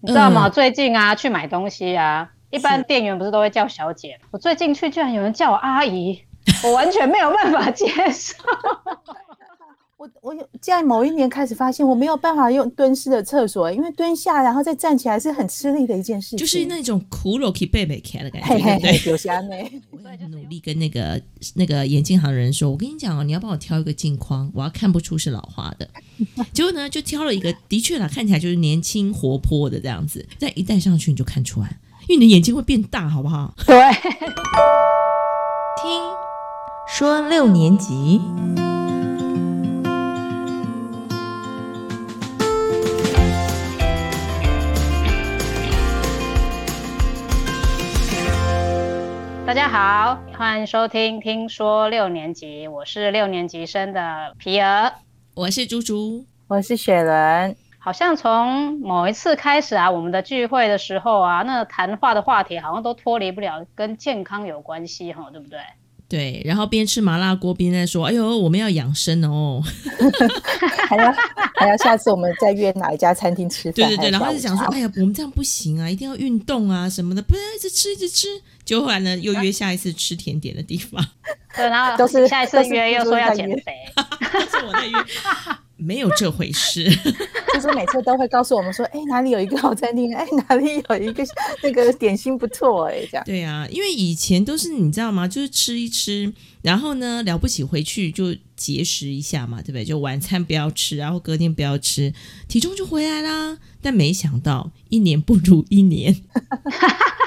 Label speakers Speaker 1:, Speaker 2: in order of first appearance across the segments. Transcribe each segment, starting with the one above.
Speaker 1: 你知道吗？最近啊，去买东西啊，一般店员不是都会叫小姐？我最近去居然有人叫我阿姨，我完全没有办法接受。
Speaker 2: 我我有在某一年开始发现，我没有办法用蹲式的厕所，因为蹲下然后再站起来是很吃力的一件事情，
Speaker 3: 就是那种苦肉可以背背开的感觉，
Speaker 2: 嘿嘿
Speaker 3: 对不对？
Speaker 2: 有虾妹，
Speaker 3: 我也很努力跟那个那个眼镜行的人说，我跟你讲哦，你要帮我挑一个镜框，我要看不出是老花的。结果呢，就挑了一个，的确啦，看起来就是年轻活泼的这样子，但一戴上去你就看出来，因为你的眼睛会变大，好不好？
Speaker 1: 对，
Speaker 3: 听说六年级。
Speaker 1: 大家好，欢迎收听《听说六年级》，我是六年级生的皮儿。
Speaker 3: 我是猪猪，
Speaker 2: 我是雪伦，
Speaker 1: 好像从某一次开始啊，我们的聚会的时候啊，那谈话的话题好像都脱离不了跟健康有关系哈，对不对？
Speaker 3: 对，然后边吃麻辣锅边在说：“哎呦，我们要养生哦。
Speaker 2: 还要还要下次我们再约哪一家餐厅吃”饭？
Speaker 3: 对对对，然后就想说：“哎呀，我们这样不行啊，一定要运动啊什么的，不能一直吃一直吃。”结果后来呢，又约下一次吃甜点的地方，
Speaker 1: 对，然后
Speaker 2: 都是
Speaker 1: 下一次约又说要减肥，
Speaker 3: 是我在约，没有这回事。
Speaker 2: 就是每次都会告诉我们说，哎，哪里有一个好餐厅，哎，哪里有一个那个点心不错，哎，这样。
Speaker 3: 对啊，因为以前都是你知道吗？就是吃一吃，然后呢了不起回去就节食一下嘛，对不对？就晚餐不要吃，然后隔天不要吃，体重就回来啦。但没想到一年不如一年，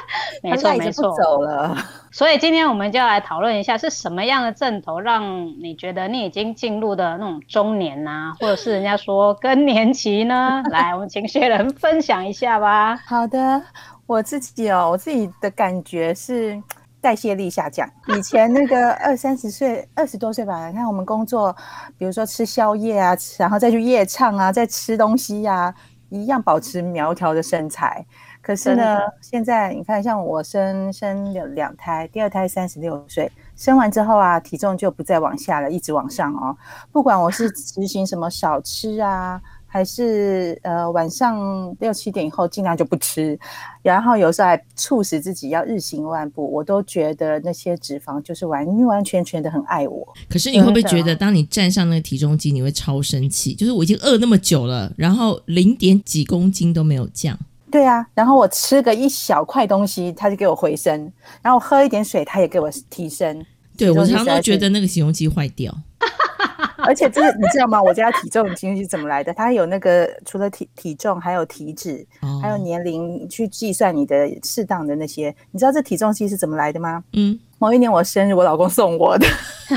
Speaker 1: 没 错没错。
Speaker 2: 走了。
Speaker 1: 所以今天我们就要来讨论一下，是什么样的阵头让你觉得你已经进入的那种中年呐、或者是人家说更年期呢？来，我们请学人分享一下吧。
Speaker 2: 好的，我自己哦，我自己的感觉是代谢力下降。以前那个二三十岁、二十多岁吧，你看我们工作，比如说吃宵夜啊，然后再去夜唱啊，再吃东西呀、一样保持苗条的身材。可是呢，现在你看，像我生生了两胎，第二胎三十六岁，生完之后啊，体重就不再往下了，一直往上哦。不管我是 执行什么少吃啊，还是呃晚上六七点以后尽量就不吃，然后有时候还促使自己要日行万步，我都觉得那些脂肪就是完完全全的很爱我。
Speaker 3: 可是你会不会觉得，当你站上那个体重机，你会超生气？就是我已经饿那么久了，然后零点几公斤都没有降。
Speaker 2: 对啊，然后我吃个一小块东西，它就给我回升，然后我喝一点水，它也给我提升。
Speaker 3: 对我常常觉得那个形容机坏掉。
Speaker 2: 而且这个你知道吗？我家体重机是怎么来的？它有那个除了体体重，还有体脂，
Speaker 3: 哦
Speaker 2: 还有年龄去计算你的适当的那些。你知道这体重机是怎么来的吗？
Speaker 3: 嗯，
Speaker 2: 某一年我生日，我老公送我的。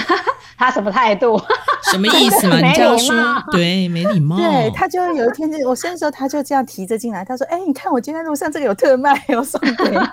Speaker 1: 他什么态度？
Speaker 3: 什么意思嘛？
Speaker 1: 没
Speaker 3: 你这样说对，没礼貌。
Speaker 2: 对，他就有一天就我生日的时候，他就这样提着进来，他说：“哎、你看我今天路上这个有特卖，我送给你。”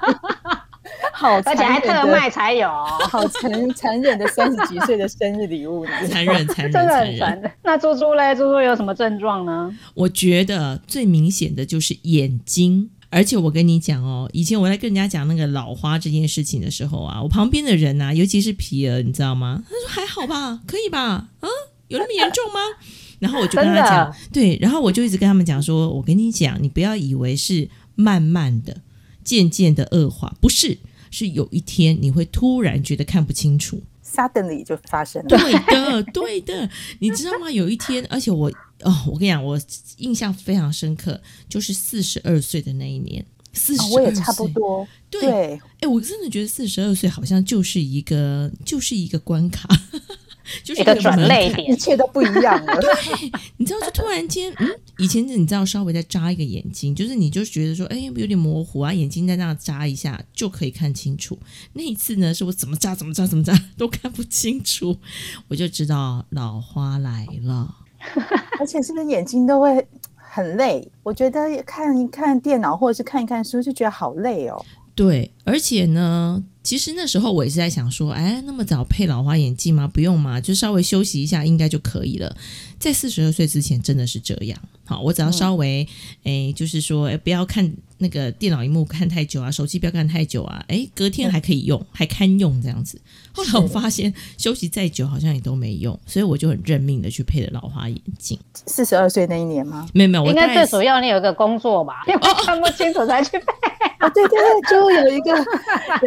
Speaker 2: 好，
Speaker 1: 而且还特卖，才有，
Speaker 2: 好残残忍的三十几岁的生日礼物，你知道吗
Speaker 3: 残忍，残忍，
Speaker 1: 真的
Speaker 3: 残忍。
Speaker 1: 很烦。那猪猪嘞？猪猪有什么症状呢？
Speaker 3: 我觉得最明显的就是眼睛，而且我跟你讲哦，以前我在跟人家讲那个老花这件事情的时候啊，我旁边的人啊，尤其是皮儿，你知道吗？他说还好吧，可以吧？啊，有那么严重吗？然后我就跟他讲，对，然后我就一直跟他们讲说，我跟你讲，你不要以为是慢慢的、渐渐的恶化，不是，是有一天你会突然觉得看不清楚。
Speaker 2: ，suddenly 就发生了。
Speaker 3: 对的，对的，你知道吗？有一天，而且我哦，我跟你讲，我印象非常深刻，就是四十二岁的那一年，四十、
Speaker 2: 啊我也差不。多。
Speaker 3: 对，
Speaker 2: 对，
Speaker 3: 哎，我真的觉得四十二岁好像就是一个，就是一个关卡，就是
Speaker 1: 一个转
Speaker 3: 门槛
Speaker 1: 泪点
Speaker 2: 一切都不一样了。
Speaker 3: 对 你知道，就突然间，嗯，以前你知道稍微再眨一个眼睛，就是你就觉得说，哎，有点模糊啊，眼睛在那样眨一下就可以看清楚。那一次呢，是我怎么眨怎么眨怎么眨都看不清楚，我就知道老花来了。
Speaker 2: 而且是不是眼睛都会很累？我觉得看一看电脑或者是看一看书就觉得好累哦。
Speaker 3: 对，而且呢，其实那时候我也是在想说，哎，那么早配老花眼镜吗？不用嘛，就稍微休息一下应该就可以了。在四十二岁之前真的是这样。好，我只要稍微，哎，就是说，哎，不要看那个电脑荧幕看太久啊，手机不要看太久啊，哎，隔天还可以用，还堪用这样子。后来我发现休息再久好像也都没用，所以我就很认命的去配了老花眼镜。
Speaker 2: 四十二岁那一年吗？
Speaker 3: 没有没有，我
Speaker 1: 应该最主要你有一个工作吧，因为看不清楚才去配。
Speaker 2: 啊，对对对，就有一个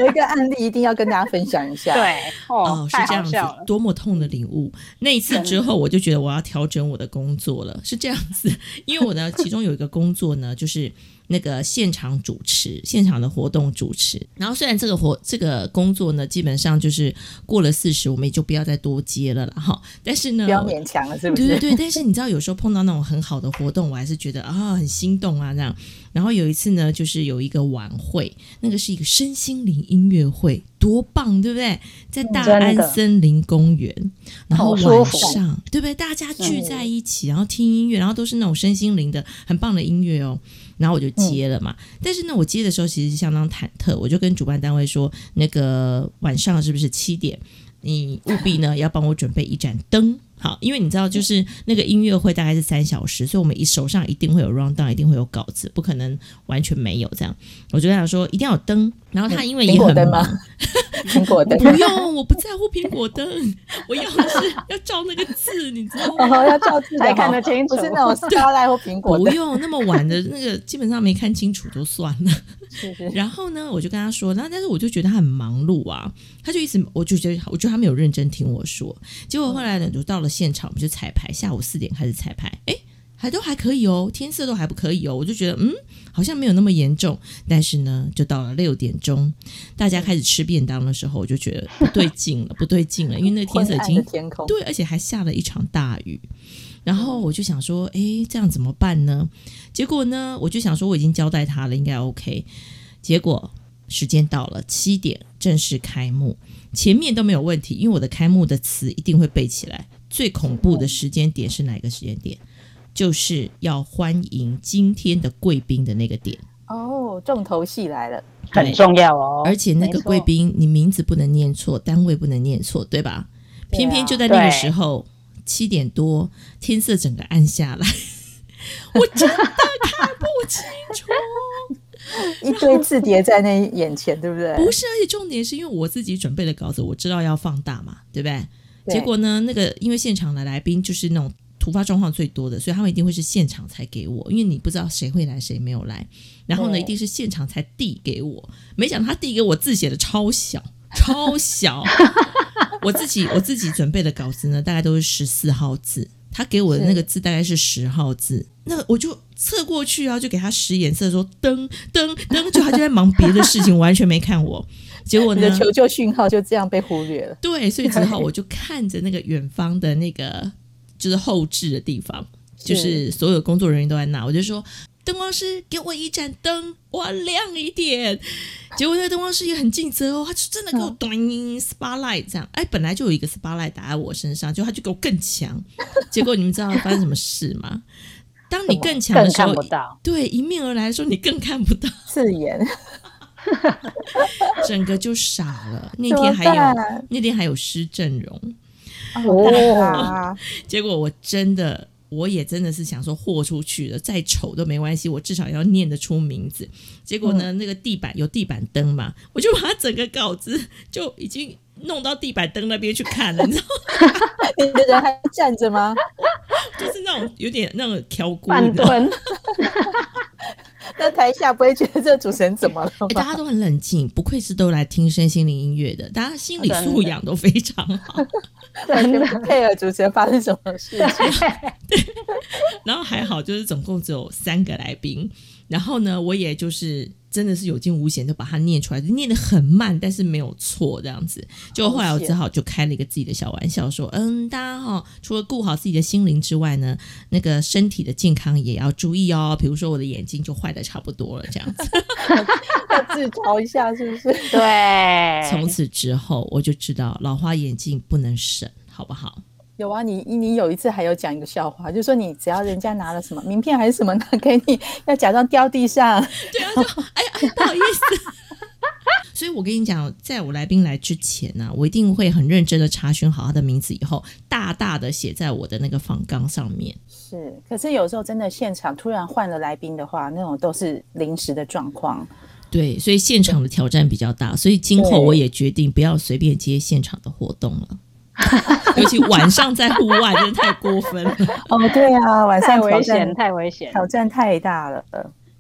Speaker 2: 有一个案例一定要跟大家分享一下。
Speaker 1: 对，
Speaker 3: 哦，是这样子多么痛的领悟！那一次之后，我就觉得我要调整我的工作了。是这样子，因为我呢，其中有一个工作呢，就是那个现场主持，现场的活动主持。然后虽然这个活这个工作呢，基本上就是过了四十，我们也就不要再多接了啦。哈。但是呢，
Speaker 2: 不要勉强了，是不是？
Speaker 3: 对对对，但是你知道，有时候碰到那种很好的活动，我还是觉得啊很心动啊这样。然后有一次呢，就是有一个晚会，那个是一个身心灵音乐会，多棒，对不对？在大安森林公园，然后晚上，对不对？大家聚在一起，然后听音乐，然后都是那种身心灵的很棒的音乐哦。然后我就接了嘛，但是呢，我接的时候其实是相当忐忑，我就跟主办单位说，那个晚上是不是七点？你务必呢要帮我准备一盏灯。好，因为你知道，就是那个音乐会大概是三小时，所以我们一手上一定会有 round down，一定会有稿子，不可能完全没有这样。我就跟他说一定要有灯，然后他因为
Speaker 2: 苹
Speaker 3: 也很
Speaker 2: 果灯吗
Speaker 3: 忙，？
Speaker 2: 苹果灯。
Speaker 3: 不用，我不在乎苹果灯，我要的是要照那个字，你知道吗？
Speaker 2: 哦，要照字的
Speaker 1: 才
Speaker 2: 哦
Speaker 1: 看得清楚
Speaker 2: 不是那种沙拉或苹果。
Speaker 3: 不用那么晚的那个，基本上没看清楚就算了。
Speaker 2: 是是
Speaker 3: 然后呢，我就跟他说，然后但是我就觉得他很忙碌啊，他就一直，我就觉得，我觉得他没有认真听我说。结果后来呢，就到了现场，我们就彩排，下午四点开始彩排，诶，还都还可以哦，天色都还不可以哦，我就觉得嗯，好像没有那么严重。但是呢，就到了六点钟，大家开始吃便当的时候，我就觉得不对劲了，不对劲了，因为那天色已经
Speaker 2: 天空。
Speaker 3: 对，而且还下了一场大雨。然后我就想说，诶，这样怎么办呢？结果呢，我就想说我已经交代他了，应该 OK。结果时间到了，七点正式开幕，前面都没有问题，因为我的开幕的词一定会背起来。最恐怖的时间点是哪个时间点？就是要欢迎今天的贵宾的那个点。
Speaker 2: 哦，重头戏来了。
Speaker 1: 很重要哦。
Speaker 3: 而且那个贵宾，你名字不能念错，单位不能念错，对吧？
Speaker 2: 对啊
Speaker 3: 偏偏就在那个时候，七点多，天色整个暗下来，我真的看不清楚。
Speaker 2: 一堆字叠在那眼前，对不对？
Speaker 3: 不是，而且重点是因为我自己准备的稿子，我知道要放大嘛，对不对？
Speaker 2: 对
Speaker 3: 结果呢，那个因为现场的来宾就是那种突发状况最多的，所以他们一定会是现场才给我，因为你不知道谁会来谁没有来，然后呢，一定是现场才递给我。没想到他递给我字写的超小，超小。我自己 我自己准备的稿子呢，大概都是十四号字，他给我的那个字大概是十号字，那我就侧过去啊，就给他使眼色说噔噔噔，就他就在忙别的事情，完全没看我。结果呢
Speaker 2: 你的，求救讯号就这样被忽略了。
Speaker 3: 对，所以之后我就看着那个远方的那个就是后置的地方，就是所有工作人员都在那，我就说灯光师给我一盏灯，我要亮一点。结果那个灯光师也很尽责哦，他就真的给我
Speaker 2: 嗯
Speaker 3: 短 spotlight 这样，哎，本来就有一个 spotlight 打在我身上，就他就给我更强。结果你们知道发生什么事吗？当你更强的时候对迎面而来的时候，你更看不到，
Speaker 2: 刺眼，
Speaker 3: 整个就傻了。那天还有那天还有施正荣，
Speaker 2: 哦，啊
Speaker 3: 结果我真的，我也真的是想说豁出去了，再丑都没关系，我至少要念得出名字。结果呢，那个地板有地板灯嘛，我就把它整个稿子就已经弄到地板灯那边去看了，你知道吗，
Speaker 2: 你的人还站着吗？
Speaker 3: 就是那种有点那种挑骨，
Speaker 1: 半
Speaker 3: 你知道吗
Speaker 1: 蹲，
Speaker 2: 那台下 不会觉得这主持人怎么了
Speaker 3: 大家都很冷静，不愧是都来听身心灵音乐的，大家心理素养都非常好。
Speaker 2: 对，你们配合主持人发生什么事情。
Speaker 3: 然后还好，就是总共只有三个来宾。然后呢，我也就是真的是有惊无险，就把它念出来，念得很慢，但是没有错这样子。就后来我只好就开了一个自己的小玩笑，说：“嗯，大家哈、除了顾好自己的心灵之外呢，那个身体的健康也要注意哦。比如说我的眼睛就坏的差不多了，这样子。
Speaker 2: 要 自嘲一下，是不是？
Speaker 1: 对，
Speaker 3: 从此之后，我就知道老花眼镜不能省，好不好？
Speaker 2: 有啊，你你有一次还有讲一个笑话，就说你只要人家拿了什么名片还是什么拿 给你，要假装掉地上，
Speaker 3: 对啊，说哎呀，哎不好意思。所以我跟你讲，在我来宾来之前呢、我一定会很认真的查询好他的名字，以后大大的写在我的那个访纲上面。
Speaker 2: 是，可是有时候真的现场突然换了来宾的话，那种都是临时的状况。
Speaker 3: 对，所以现场的挑战比较大，所以今后我也决定不要随便接现场的活动了，尤其晚上在户外，真的太过分了。
Speaker 2: 哦，对啊，晚上 危
Speaker 1: 险，太危险。
Speaker 2: 挑战太大了。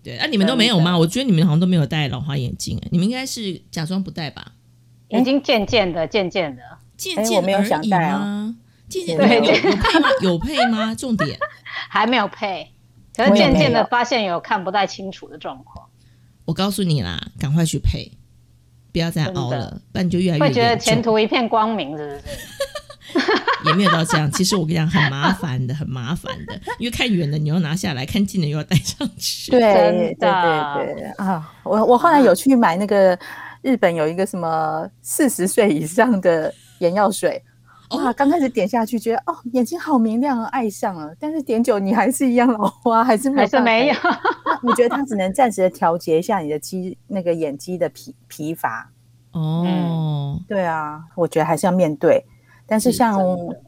Speaker 3: 对，啊，你们都没有吗？我觉得你们好像都没有戴老花眼镜，哎，你们应该是假装不戴吧？
Speaker 1: 已经渐渐的、渐渐的，
Speaker 3: 渐渐
Speaker 2: 没有想戴啊
Speaker 3: 吗？渐渐
Speaker 2: 对
Speaker 3: 有有配吗？有配吗？重点，
Speaker 1: 还没有配，可是渐渐的发现有看不太清楚的状况，
Speaker 3: 我告诉你啦，赶快去配，不要再熬了，不然你就越来越
Speaker 1: 会觉得前途一片光明，是不是？
Speaker 3: 也没有到这样。其实我跟你讲，很麻烦的，很麻烦的，因为看远的你要拿下来，看近的又要戴上去。
Speaker 2: 对对对对啊！我我后来有去买那个日本有一个什么四十岁以上的眼药水，哇，刚开始点下去觉得哦眼睛好明亮啊，爱上了。但是点久你还是一样老花，还是没有
Speaker 1: 还是没有
Speaker 2: 我觉得它只能暂时的调节一下你的肌那个眼肌的疲疲乏。
Speaker 3: 哦，
Speaker 2: 对啊，我觉得还是要面对。但是
Speaker 3: 是
Speaker 2: 像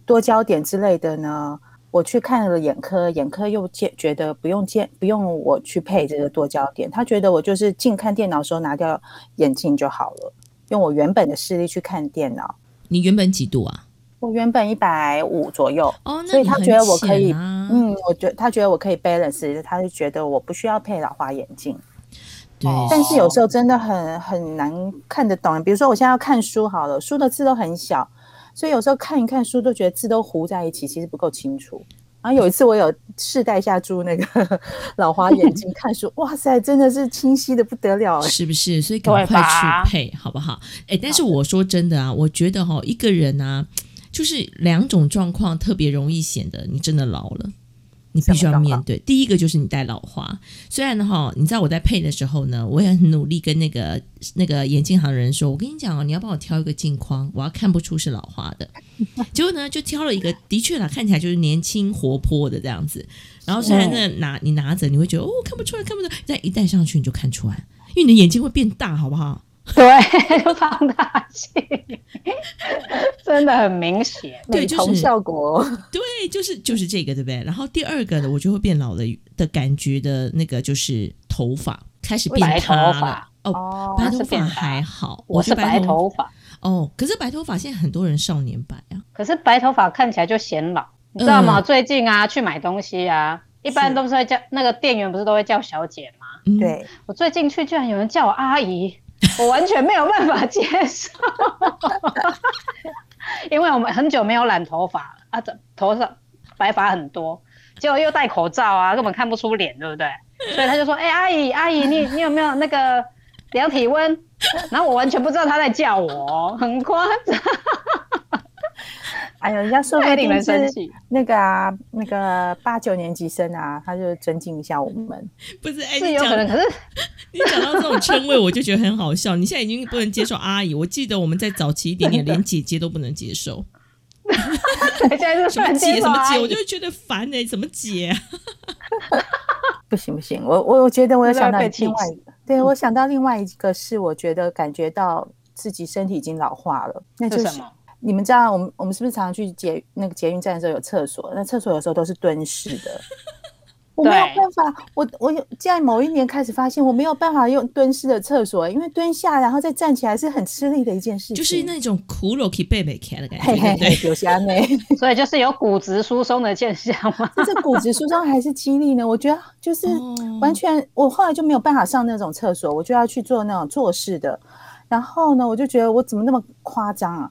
Speaker 2: 多焦点之类的呢，我去看了眼科，眼科又见觉得不用见不用我去配这个多焦点，他觉得我就是近看电脑的时候拿掉眼镜就好了，用我原本的视力去看电脑。
Speaker 3: 你原本几度啊？
Speaker 2: 我原本一百五左右，所以他觉得我可以
Speaker 3: 啊、
Speaker 2: 嗯，我觉他觉得我可以 balance，他就觉得我不需要配老花眼镜。
Speaker 3: 对，
Speaker 2: 但是有时候真的很很难看得懂。比如说我现在要看书好了，书的字都很小，所以有时候看一看书都觉得字都糊在一起，其实不够清楚。然后有一次我有试戴下住那个 老花眼镜 看书，哇塞，真的是清晰的不得了哎。
Speaker 3: 是不是？所以赶
Speaker 1: 对
Speaker 3: 快去配，好不好？哎，但是我说真的啊，我觉得哈、一个人啊，就是两种状况特别容易显得你真的老了。你必须要面对，第一个就是你戴老花。虽然哈，你知道我在配的时候呢，我也很努力跟那个那个眼镜行的人说，我跟你讲哦，你要帮我挑一个镜框，我要看不出是老花的。结果呢，就挑了一个，的确啦，看起来就是年轻活泼的这样子。然后虽然呢拿你拿着，你会觉得哦看不出来，看不出来，但一戴上去你就看出来，因为你的眼睛会变大，好不好？
Speaker 1: 对，放大镜，真的很明显。
Speaker 3: 对
Speaker 2: 美瞳
Speaker 3: 就是
Speaker 2: 效果，
Speaker 3: 对，就是就是这个，对不对？然后第二个呢，我就会变老了的感觉的那个就是头发开始变
Speaker 1: 白头
Speaker 3: 塌了
Speaker 1: 发。
Speaker 3: 哦，
Speaker 2: 哦
Speaker 3: 白头发还好，
Speaker 1: 我是白
Speaker 3: 头
Speaker 1: 头发，
Speaker 3: 哦，可是白头发现在很多人少年白啊，
Speaker 1: 可是白头发看起来就显老，你知道吗？
Speaker 3: 嗯
Speaker 1: 最近啊，去买东西啊，一般都是会叫那个店员不是都会叫小姐吗？
Speaker 3: 嗯，
Speaker 2: 对，
Speaker 1: 我最近去居然有人叫我阿姨，我完全没有办法接受，因为我们很久没有染头发了啊，这头上白发很多，结果又戴口罩啊，根本看不出脸，对不对？所以他就说：“哎、阿姨，阿姨，你你有没有那个量体温？”然后我完全不知道他在叫我，很夸张，
Speaker 2: 哎呦，人家说不
Speaker 1: 太令
Speaker 2: 定是
Speaker 1: 人生气。
Speaker 2: 那个啊，那个八九年级生啊，他就尊敬一下我们。
Speaker 3: 不是，哎，你讲
Speaker 1: 是有可能，可是
Speaker 3: 你讲到这种称谓，我就觉得很好笑。你现在已经不能接受阿姨，我记得我们在早期一点点，连姐姐都不能接受。
Speaker 1: 现在是
Speaker 3: 什么姐什么姐，我就会觉得烦哎、怎么姐、啊？
Speaker 2: 不行不行，我我我觉得我有想到另外一个，对我想到另外一个是，我觉得感觉到自己身体已经老化了，那就是是
Speaker 1: 什么？
Speaker 2: 你们知道，我们我们是不是常常去捷那个捷运站的时候有厕所？那厕所有时候都是蹲式的，我没有
Speaker 1: 对
Speaker 2: 办法，我我有在某一年开始发现我没有办法用蹲式的厕所，因为蹲下然后再站起来是很吃力的一件事情，
Speaker 3: 就是那种苦肉可以背背开的感觉，
Speaker 2: 嘿嘿嘿
Speaker 3: 对不对？
Speaker 2: 有下内，
Speaker 1: 所以就是有骨质疏松的现象吗？
Speaker 2: 这是骨质疏松还是肌力呢？我觉得就是
Speaker 3: 哦
Speaker 2: 完全，我后来就没有办法上那种厕所，我就要去做那种坐式的。然后呢，我就觉得我怎么那么夸张啊？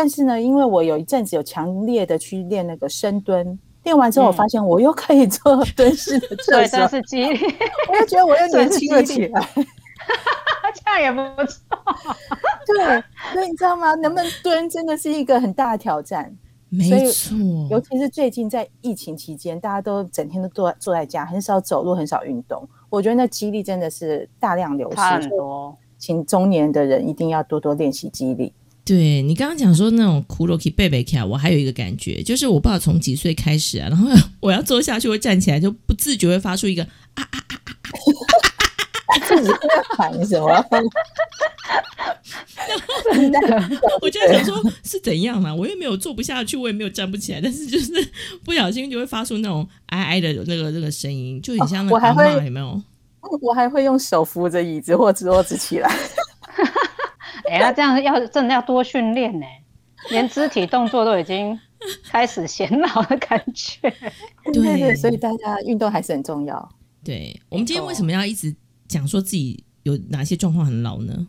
Speaker 2: 但是呢，因为我有一阵子有强烈的去练那个深蹲，练完之后，我发现我又可以做蹲式的厕
Speaker 1: 对，
Speaker 2: 所
Speaker 1: 这，是肌力，
Speaker 2: 我就觉得我又年轻了起来。
Speaker 1: 这样也不错。
Speaker 2: 对，所以你知道吗？能不能蹲真的是一个很大的挑战。
Speaker 3: 没
Speaker 2: 以
Speaker 3: 错，
Speaker 2: 尤其是最近在疫情期间，大家都整天都坐坐在家，很少走路，很少运动。我觉得那肌力真的是大量流
Speaker 1: 差很
Speaker 2: 失，
Speaker 1: 多。
Speaker 2: 请中年的人一定要多多练习肌力。
Speaker 3: 对你刚刚讲说那种骷髅可以背背开，我还有一个感觉，就是我不知道从几岁开始啊，然后 我要坐下去会站起来，就不自觉会发出一个
Speaker 2: 自己在喊什么？
Speaker 3: 我就在想说，是怎样嘛？我又没有坐不下去，我也没有站不起来，但是就是 不小心就会发出那种哀哀的那个那个声音，就很像那个阿
Speaker 2: 哦我还会
Speaker 3: 嬷有没有？
Speaker 2: 我还会用手扶着椅子或桌子起来。
Speaker 1: 哎、呀这样要真的要多训练呢，连肢体动作都已经开始显老的感觉。
Speaker 2: 对
Speaker 3: 对
Speaker 2: 对，所以大家运动还是很重要。
Speaker 3: 对，我们今天为什么要一直讲说自己有哪些状况很老呢？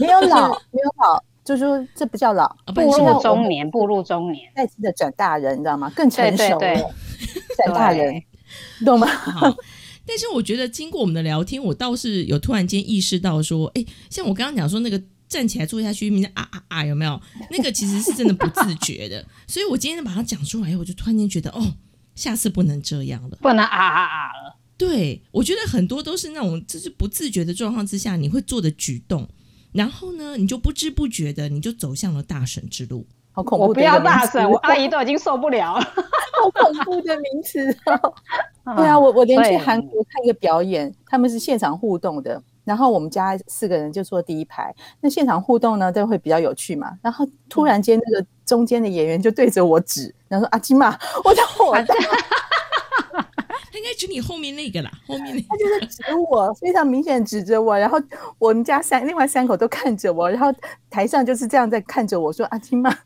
Speaker 2: 没有老，没有老，就说这不叫老，
Speaker 1: 步入中年，步入中年，
Speaker 2: 再次的转大人，你知道吗？更成熟了，
Speaker 1: 对对对
Speaker 2: 转大人，懂吗？
Speaker 3: 但是我觉得经过我们的聊天，我倒是有突然间意识到说，哎，像我刚刚讲说那个站起来坐下去，明天啊啊啊，有没有？那个其实是真的不自觉的，所以我今天把它讲出来，我就突然间觉得，哦，下次不能这样了。
Speaker 1: 不能啊啊啊了。
Speaker 3: 对，我觉得很多都是那种就是不自觉的状况之下，你会做的举动，然后呢，你就不知不觉的你就走向了大神之路。
Speaker 2: 好恐怖！
Speaker 1: 我不要大神，我阿姨都已经受不了了。
Speaker 2: 好恐怖的名词哦。对啊，我我连去韩国看一个表演，他们是现场互动的。然后我们家四个人就坐第一排，那现场互动呢，都会比较有趣嘛。然后突然间，那个中间的演员就对着我指，然后说：“阿金嘛，我的火大。”
Speaker 3: 他应该指你后面那个啦，后面那个
Speaker 2: 他就是指我，非常明显指着我，然后我们家三另外三口都看着我，然后台上就是这样在看着我说：“阿金妈。”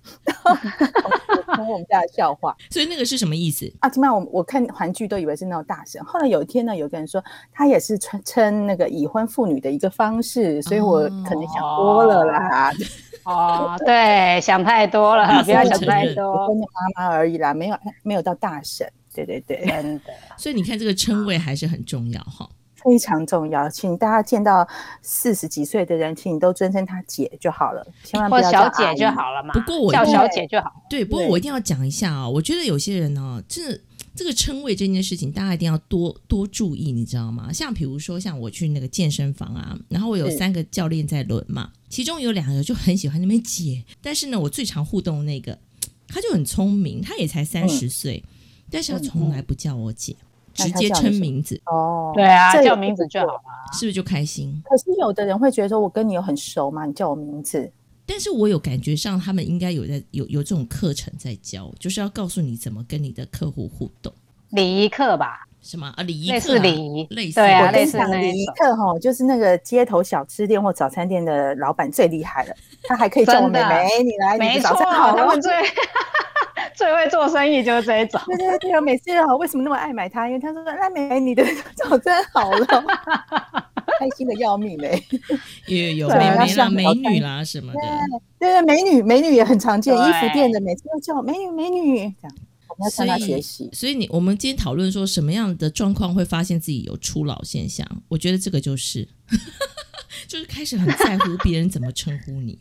Speaker 2: 然后我们家的笑话。
Speaker 3: 所以那个是什么意思？
Speaker 2: 阿金玛，我我看韩剧都以为是那种大神，后来有一天呢，有个人说他也是称称那个已婚妇女的一个方式，所以我可能想多了啦，
Speaker 1: 哦，对，想太多了，不要想太
Speaker 2: 已
Speaker 1: 多。
Speaker 2: 婚的妈妈而已啦，没有没有到大神。对对对，
Speaker 1: 真的。
Speaker 3: 所以你看这个称谓还是很重要哈。
Speaker 2: 非常重要，请大家见到四十几岁的人，请你都尊称她姐就好了，千万不
Speaker 1: 或
Speaker 2: 要
Speaker 1: 小姐就好了嘛。
Speaker 3: 不过我
Speaker 1: 叫小姐就好。
Speaker 3: 对，不过我一定要讲一下啊、哦，我觉得有些人呢、哦，这这个称谓这件事情，大家一定要多多注意，你知道吗？像比如说，像我去那个健身房啊，然后我有三个教练在轮嘛，其中有两个就很喜欢那边姐，但是呢，我最常互动的那个，他就很聪明，他也才三十岁，但是他从来不叫我姐。直接称名字
Speaker 2: 哦，
Speaker 1: 对啊，叫名字就好了，
Speaker 3: 是不是就开心？
Speaker 2: 可是有的人会觉得说，我跟你有很熟吗？你叫我名字。
Speaker 3: 但是我有感觉上，他们应该有在有有这种课程在教，就是要告诉你怎么跟你的客户互动。
Speaker 1: 礼仪课吧？
Speaker 3: 什么啊？礼仪、
Speaker 1: 啊、类似礼仪，
Speaker 3: 类似
Speaker 1: 对啊，类似那
Speaker 2: 礼仪课哈，就是那个街头小吃店或早餐店的老板最厉害了，他还可以叫我妹妹，你来，
Speaker 1: 你早餐，
Speaker 2: 好
Speaker 1: 他们最 最会做生意就是这一种。
Speaker 2: 对对 对，每次好，为什么那么爱买它？因为他说：“那妹妹，你 的早餐好了，开心的要命嘞。”
Speaker 3: 有有美眉啦、美女啦什么的。
Speaker 2: 对对，美女美女也很常见，衣服店的每次都叫美女美女这样。我们要向他学习。
Speaker 3: 所以你我们今天讨论说什么样的状况会发现自己有初老现象？我觉得这个就是，就是开始很在乎别人怎么称呼你。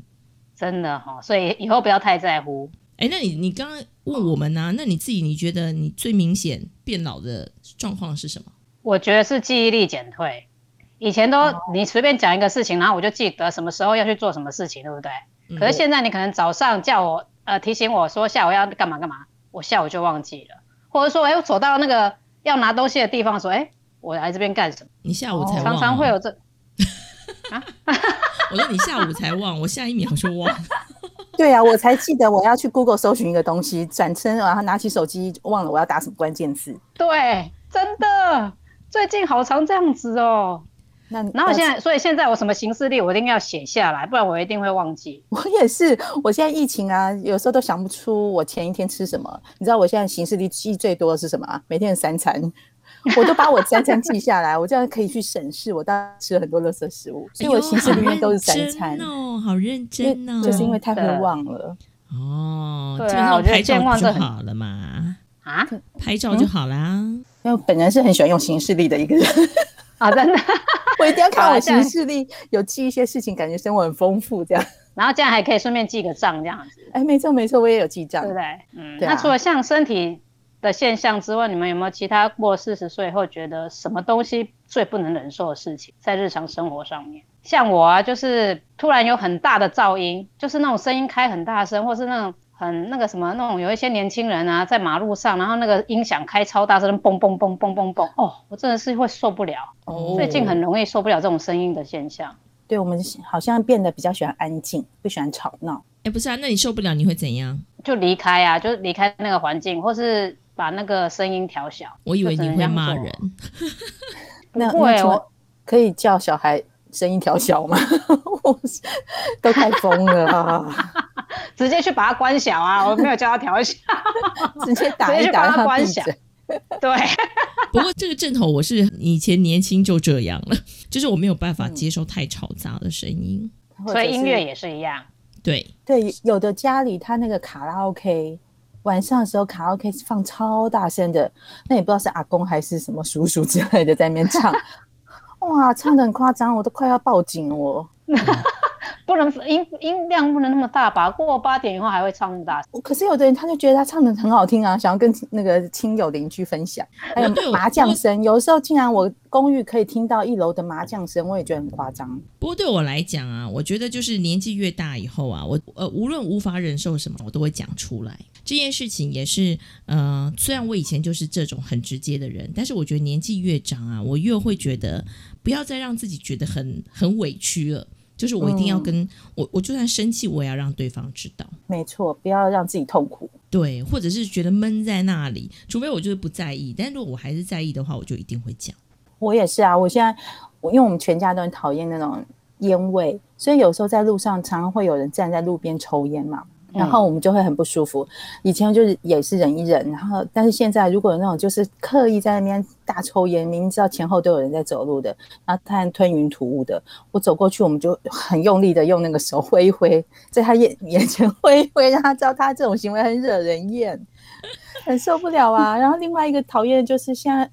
Speaker 1: 真的哈、哦，所以以后不要太在乎。
Speaker 3: 哎，那你你刚刚问我们呢、啊？那你自己你觉得你最明显变老的状况是什么？
Speaker 1: 我觉得是记忆力减退。以前都、哦、你随便讲一个事情，然后我就记得什么时候要去做什么事情，对不对？嗯、可是现在你可能早上叫我呃提醒我说下午要干嘛干嘛，我下午就忘记了，或者说哎我走到那个要拿东西的地方说哎我来这边干什么？
Speaker 3: 你下午才
Speaker 1: 常常会有这
Speaker 3: 啊？我说你下午才忘，我下一秒就忘。
Speaker 2: 对啊，我才记得我要去 Google 搜寻一个东西，转身然后拿起手机忘了我要打什么关键字。
Speaker 1: 对，真的，最近好常这样子哦。
Speaker 2: 那
Speaker 1: 然后现在，所以现在我什么行事历我一定要写下来，不然我一定会忘记。
Speaker 2: 我也是，我现在疫情啊，有时候都想不出我前一天吃什么。你知道我现在行事历记最多的是什么啊？每天的三餐。我都把我三餐记下来，我这样可以去审视我当时吃了很多垃圾食物，所以我行事里面都是三餐
Speaker 3: 哦，好认真哦，
Speaker 2: 就是因为太会忘了
Speaker 3: 哦。
Speaker 1: 对啊，我觉得健忘
Speaker 3: 就好了嘛，
Speaker 1: 啊，
Speaker 3: 拍照就好啦。
Speaker 2: 因为本人是很喜欢用行事历的一个人
Speaker 1: 啊，真的，
Speaker 2: 我一定要看我行事历，有记一些事情，感觉生活很丰富这样。
Speaker 1: 然后这样还可以顺便记个账，这样子。
Speaker 2: 哎，没错没错，我也有记账，
Speaker 1: 对不对？嗯，那除了像身体。的现象之外，你们有没有其他过四十岁后觉得什么东西最不能忍受的事情，在日常生活上面？像我啊，就是突然有很大的噪音，就是那种声音开很大声，或是那种很那个什么那种有一些年轻人啊，在马路上，然后那个音响开超大声，嘣嘣嘣嘣嘣嘣，哦，我真的是会受不了。
Speaker 2: 哦，
Speaker 1: 最近很容易受不了这种声音的现象。
Speaker 2: 对我们好像变得比较喜欢安静，不喜欢吵闹。
Speaker 3: 哎，不是啊，那你受不了你会怎样？
Speaker 1: 就离开啊，就离开那个环境，或是把那个声音调小。
Speaker 3: 我以为你会骂人。
Speaker 2: 那
Speaker 1: 不会，我
Speaker 2: 可以叫小孩声音调小吗？都太疯了，
Speaker 1: 直接去把它关小啊！我没有叫他调小，
Speaker 2: 直接打一打
Speaker 1: 他关小。对，
Speaker 3: 不过这个阵头我是以前年轻就这样了，就是我没有办法接受太嘈杂的声音，
Speaker 1: 所以音乐也是一样。
Speaker 3: 对
Speaker 2: 对，有的家里他那个卡拉 OK，晚上的时候卡拉 OK 放超大声的，那也不知道是阿公还是什么叔叔之类的在那边唱，哇，唱的很夸张，我都快要报警了。
Speaker 1: 不能音音量不能那么大吧？过八点以后还会唱那么大。
Speaker 2: 可是有的人他就觉得他唱的很好听啊，想要跟那个亲友邻居分享。还有麻将声，有时候竟然我公寓可以听到一楼的麻将声，我也觉得很夸张。
Speaker 3: 不过对我来讲啊，我觉得就是年纪越大以后啊，我呃无论无法忍受什么，我都会讲出来。这件事情也是呃，虽然我以前就是这种很直接的人，但是我觉得年纪越长啊，我越会觉得不要再让自己觉得很很委屈了。就是我一定要跟我，我就算生气，我也要让对方知道。
Speaker 2: 没错，不要让自己痛苦。
Speaker 3: 对，或者是觉得闷在那里，除非我就是不在意。但如果我还是在意的话，我就一定会讲。
Speaker 2: 我也是啊，我现在，我因为我们全家都很讨厌那种烟味，所以有时候在路上常常会有人站在路边抽烟嘛。然后我们就会很不舒服。以前就是也是忍一忍，然后但是现在如果有那种就是刻意在那边大抽烟，明明知道前后都有人在走路的，然后他吞云吐雾的，我走过去，我们就很用力的用那个手挥一挥，在他眼眼前挥一挥，让他知道他这种行为很惹人厌，很受不了啊。然后另外一个讨厌就是现在。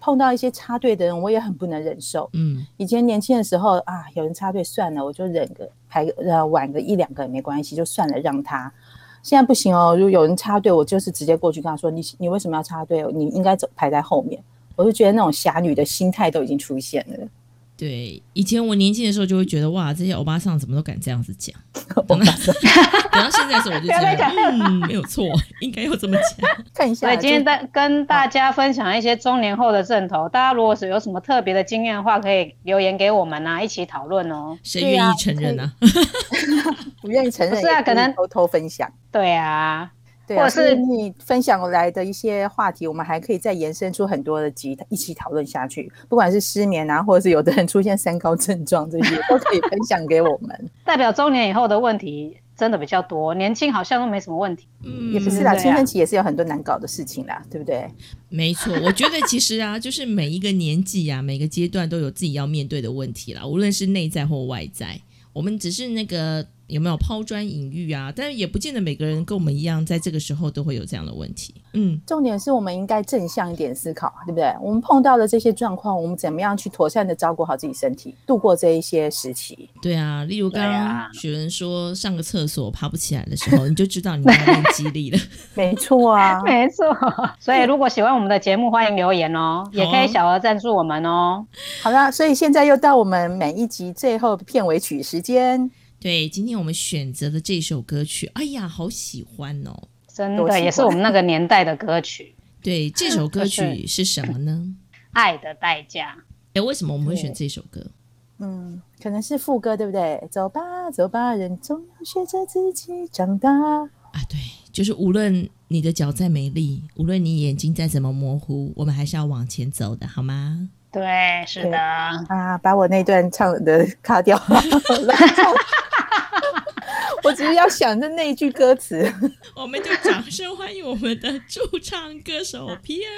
Speaker 2: 碰到一些插队的人，我也很不能忍受。嗯，以前年轻的时候啊，有人插队算了，我就忍个排呃晚个一两个也没关系，就算了让他。现在不行哦，如果有人插队，我就是直接过去跟他说：“你你为什么要插队？你应该走排在后面。”我就觉得那种侠女的心态都已经出现了。
Speaker 3: 对，以前我年轻的时候就会觉得哇，这些欧巴桑怎么都敢这样子讲。等到 等到现在的时候，我就觉得嗯，没有错，应该要这么讲。
Speaker 2: 看一下，
Speaker 1: 所以今天跟跟大家分享一些中年后的正头，大家如果是有什么特别的经验的话，可以留言给我们啊，一起讨论哦。
Speaker 3: 谁愿意承认呢？
Speaker 2: 不愿意承认，
Speaker 1: 是啊，可能
Speaker 2: 偷偷分享。
Speaker 1: 对啊。
Speaker 2: 或者是你分享来的一些话题，我们还可以再延伸出很多的集一起讨论下去。不管是失眠啊，或者是有的人出现三高症状，这些都可以分享给我们。
Speaker 1: 代表中年以后的问题真的比较多，年轻好像都没什么问题。
Speaker 2: 嗯，也不是啦，青春期也是有很多难搞的事情啦，对不对？
Speaker 3: 没错，我觉得其实啊，就是每一个年纪啊，每个阶段都有自己要面对的问题啦，无论是内在或外在。我们只是那个。有没有抛砖引玉啊？但是也不见得每个人跟我们一样，在这个时候都会有这样的问题。
Speaker 2: 嗯，重点是我们应该正向一点思考，对不对？我们碰到的这些状况，我们怎么样去妥善的照顾好自己身体，度过这一些时期？
Speaker 3: 对啊，例如刚刚雪人说上个厕所爬不起来的时候，你就知道你要练肌力了。
Speaker 2: 没错啊，
Speaker 1: 没错。所以如果喜欢我们的节目，欢迎留言哦，也可以小额赞助我们哦。
Speaker 2: 好了，所以现在又到我们每一集最后片尾曲时间。
Speaker 3: 对，今天我们选择的这首歌曲，哎呀，好喜欢哦！
Speaker 1: 真的，也是我们那个年代的歌曲。
Speaker 3: 对，这首歌曲 是什么呢？
Speaker 1: 爱的代价。
Speaker 3: 哎，为什么我们会选这首歌？
Speaker 2: 嗯，可能是副歌，对不对？走吧，走吧，人总要学着自己长大。啊，
Speaker 3: 对，就是无论你的脚再美丽，无论你眼睛再怎么模糊，我们还是要往前走的，好吗？
Speaker 1: 对，是的。
Speaker 2: 啊，把我那段唱的卡掉。我只是要想着那句歌词，
Speaker 3: 我们就掌声欢迎我们的驻唱歌手皮儿。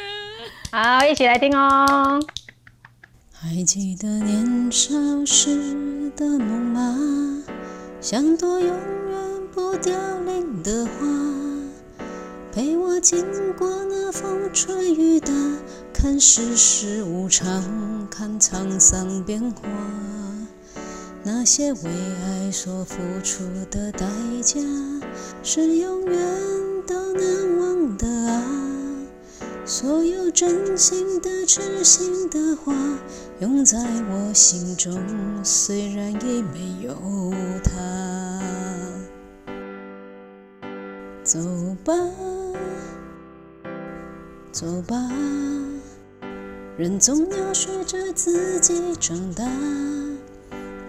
Speaker 1: 好，一起来听哦。
Speaker 4: 还记得年少时的梦吗？像朵永远不凋零的花，陪我经过那风吹雨打，看世事无常，看沧桑变化。那些为爱所付出的代价，是永远都难忘的啊！所有真心的、痴心的话，永在我心中，虽然已没有他。走吧，走吧，人总要学着自己长大。